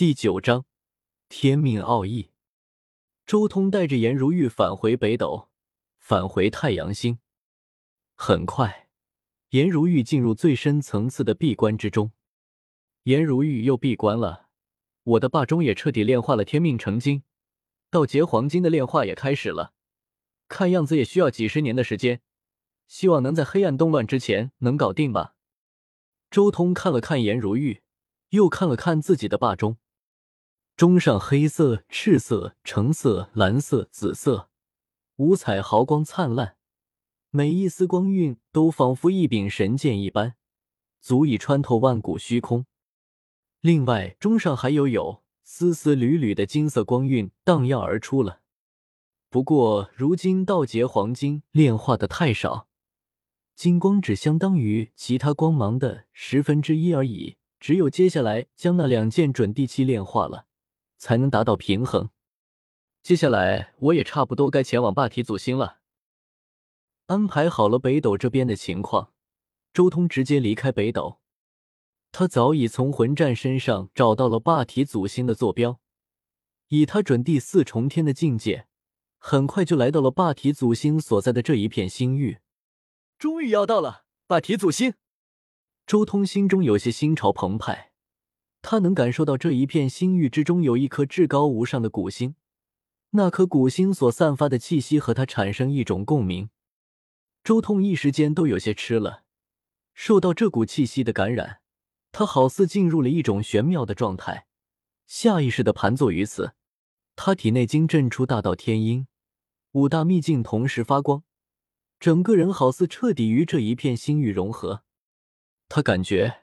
第九章天命奥义。周通带着颜如玉返回北斗，返回太阳星。很快，颜如玉进入最深层次的闭关之中。颜如玉又闭关了。我的霸中也彻底炼化了天命成精，道劫黄金的炼化也开始了。看样子也需要几十年的时间，希望能在黑暗动乱之前能搞定吧。周通看了看颜如玉，又看了看自己的霸中。中上黑色、赤色、橙色、蓝色、紫色，五彩毫光灿烂，每一丝光晕都仿佛一柄神剑一般，足以穿透万古虚空。另外，中上还有有丝丝缕缕的金色光晕荡漾而出了。不过，如今道劫黄金炼化的太少，金光只相当于其他光芒的十分之一而已。只有接下来将那两件准地器炼化了。才能达到平衡。接下来我也差不多该前往霸体祖星了。安排好了北斗这边的情况，周通直接离开北斗。他早已从魂战身上找到了霸体祖星的坐标，以他准第四重天的境界，很快就来到了霸体祖星所在的这一片星域。终于要到了霸体祖星，周通心中有些心潮澎湃。他能感受到这一片星域之中有一颗至高无上的古星，那颗古星所散发的气息和他产生一种共鸣。周通一时间都有些吃了，受到这股气息的感染，他好似进入了一种玄妙的状态，下意识的盘坐于此。他体内经震出大道天音，五大秘境同时发光，整个人好似彻底与这一片星域融合。他感觉。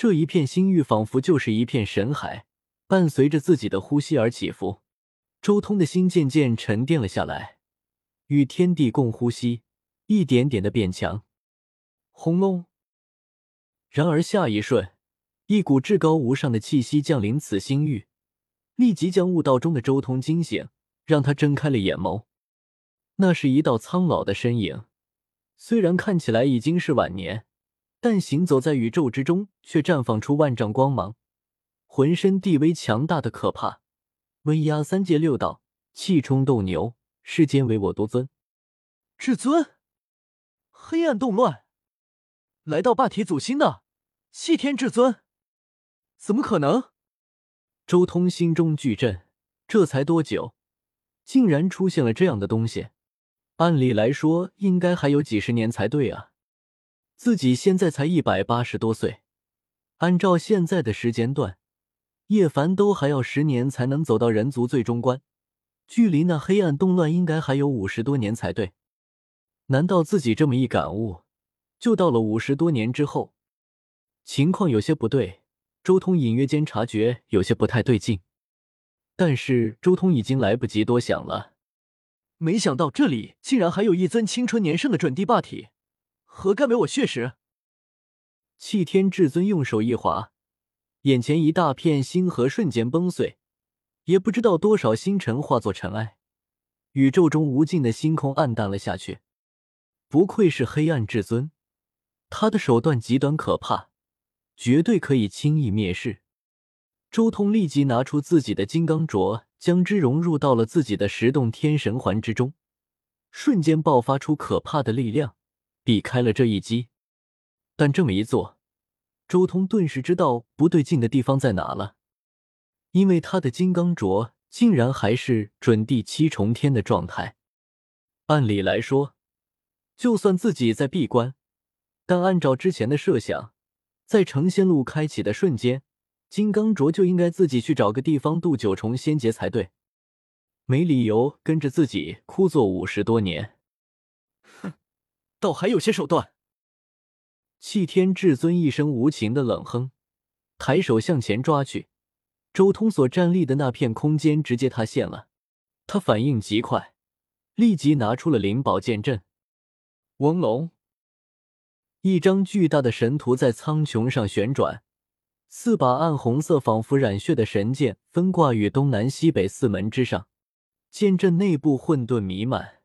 这一片星域仿佛就是一片神海，伴随着自己的呼吸而起伏。周通的心渐渐沉淀了下来，与天地共呼吸，一点点的变强。轰隆！然而下一瞬，一股至高无上的气息降临此星域，立即将悟道中的周通惊醒，让他睁开了眼眸。那是一道苍老的身影，虽然看起来已经是晚年。但行走在宇宙之中，却绽放出万丈光芒，浑身地威强大的可怕，威压三界六道，气冲斗牛，世间唯我独尊。至尊，黑暗动乱，来到霸体祖星的弃天至尊，怎么可能？周通心中巨震，这才多久，竟然出现了这样的东西？按理来说，应该还有几十年才对啊。自己现在才一百八十多岁，按照现在的时间段，叶凡都还要十年才能走到人族最终关，距离那黑暗动乱应该还有五十多年才对。难道自己这么一感悟，就到了五十多年之后？情况有些不对，周通隐约间察觉有些不太对劲，但是周通已经来不及多想了。没想到这里竟然还有一尊青春年盛的准地霸体。何该为我血食？弃天至尊用手一划，眼前一大片星河瞬间崩碎，也不知道多少星辰化作尘埃，宇宙中无尽的星空暗淡了下去。不愧是黑暗至尊，他的手段极端可怕，绝对可以轻易灭世。周通立即拿出自己的金刚镯，将之融入到了自己的十洞天神环之中，瞬间爆发出可怕的力量。避开了这一击，但这么一做，周通顿时知道不对劲的地方在哪了，因为他的金刚镯竟然还是准第七重天的状态。按理来说，就算自己在闭关，但按照之前的设想，在成仙路开启的瞬间，金刚镯就应该自己去找个地方渡九重仙劫才对，没理由跟着自己枯坐五十多年。倒还有些手段。弃天至尊一声无情的冷哼，抬手向前抓去。周通所站立的那片空间直接塌陷了。他反应极快，立即拿出了灵宝剑阵。嗡龙，一张巨大的神图在苍穹上旋转，四把暗红色、仿佛染血的神剑分挂于东南西北四门之上。剑阵内部混沌弥漫，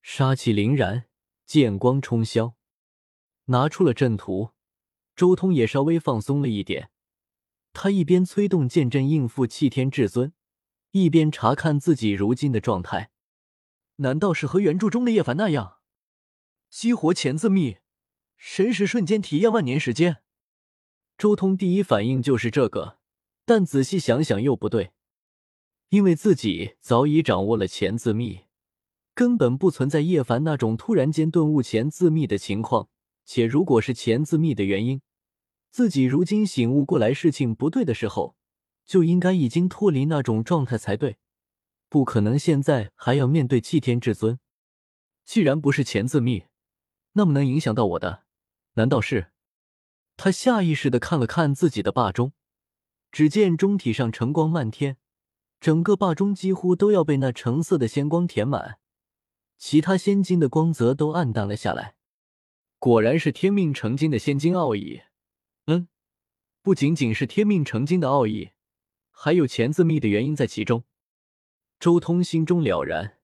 杀气凛然。剑光冲霄，拿出了阵图，周通也稍微放松了一点。他一边催动剑阵应付气天至尊，一边查看自己如今的状态。难道是和原著中的叶凡那样，激活钱字秘，神识瞬间体验万年时间？周通第一反应就是这个，但仔细想想又不对，因为自己早已掌握了钱字秘，根本不存在叶凡那种突然间顿悟前自秘的情况。且如果是前自秘的原因，自己如今醒悟过来事情不对的时候，就应该已经脱离那种状态才对。不可能，现在还要面对祭天至尊。既然不是钱字秘，那么能影响到我的，难道是？他下意识的看了看自己的霸中，只见中体上橙光漫天，整个霸中几乎都要被那橙色的仙光填满，其他仙金的光泽都暗淡了下来。果然是天命成金的仙金奥义。嗯，不仅仅是天命成金的奥义，还有钱字密的原因在其中。周通心中了然，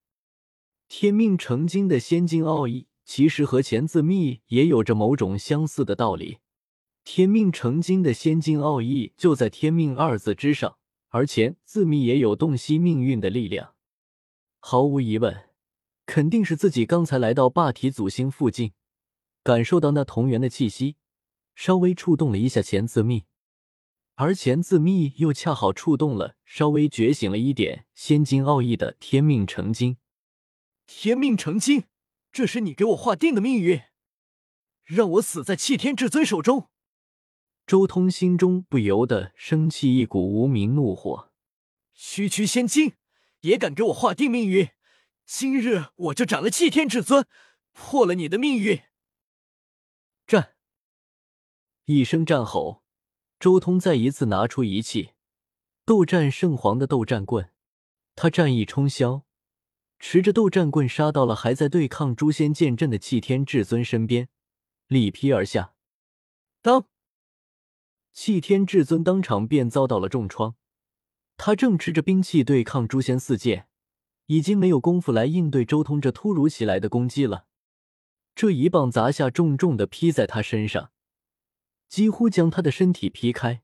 天命成金的仙金奥义其实和钱字密也有着某种相似的道理。天命成金的仙金奥义就在“天命”二字之上，而钱字密也有洞悉命运的力量。毫无疑问，肯定是自己刚才来到霸体祖星附近，感受到那同源的气息，稍微触动了一下钱自密。而钱自密又恰好触动了稍微觉醒了一点仙金奥义的天命成金。天命成金，这是你给我划定的命运，让我死在弃天至尊手中。周通心中不由得升起一股无名怒火。区区仙金也敢给我划定命运？今日我就斩了弃天至尊，破了你的命运！战！一声战吼。周通再一次拿出仪器，斗战圣皇的斗战棍，他战意冲霄，持着斗战棍杀到了还在对抗诛仙剑阵的弃天至尊身边，力劈而下。当，弃天至尊当场便遭到了重创。他正持着兵器对抗诛仙四剑，已经没有功夫来应对周通这突如其来的攻击了。这一棒砸下，重重的劈在他身上。几乎将他的身体劈开，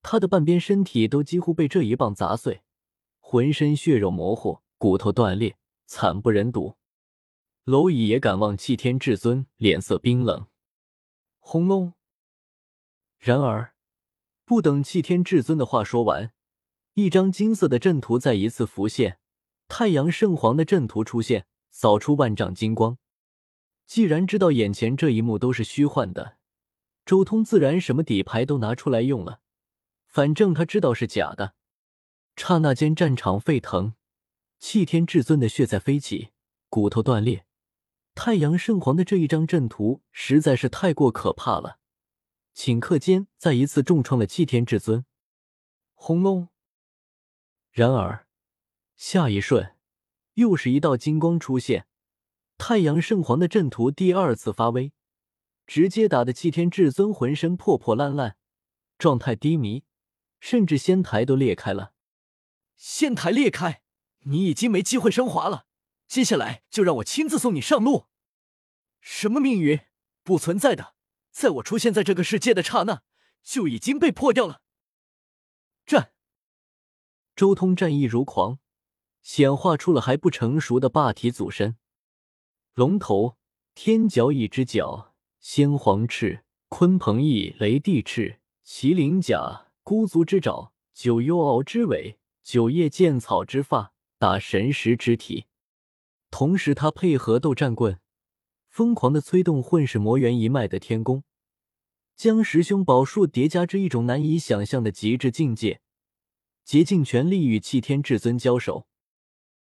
他的半边身体都几乎被这一棒砸碎，浑身血肉模糊，骨头断裂，惨不忍睹。蝼蚁也敢望弃天至尊，脸色冰冷。轰隆！然而，不等弃天至尊的话说完，一张金色的阵图再一次浮现，太阳圣皇的阵图出现，扫出万丈金光。既然知道眼前这一幕都是虚幻的。周通自然什么底牌都拿出来用了，反正他知道是假的。刹那间，战场沸腾，弃天至尊的血在飞起，骨头断裂。太阳圣皇的这一张阵图实在是太过可怕了，顷刻间再一次重创了弃天至尊。轰隆！然而，下一瞬，又是一道金光出现，太阳圣皇的阵图第二次发威。直接打的祭天至尊浑身破破烂烂，状态低迷，甚至仙台都裂开了。仙台裂开，你已经没机会升华了。接下来就让我亲自送你上路。什么命运？不存在的，在我出现在这个世界的刹那，就已经被破掉了。战！周通战意如狂，显化出了还不成熟的霸体祖身。龙头天角一只角。先皇翅、鲲鹏翼、雷帝翅、麒麟甲、孤足之爪、九幽鳌之尾、九叶剑草之发、大神石之体。同时，他配合斗战棍，疯狂的催动混世魔猿一脉的天宫，将十凶宝术叠加至一种难以想象的极致境界，竭尽全力与弃天至尊交手。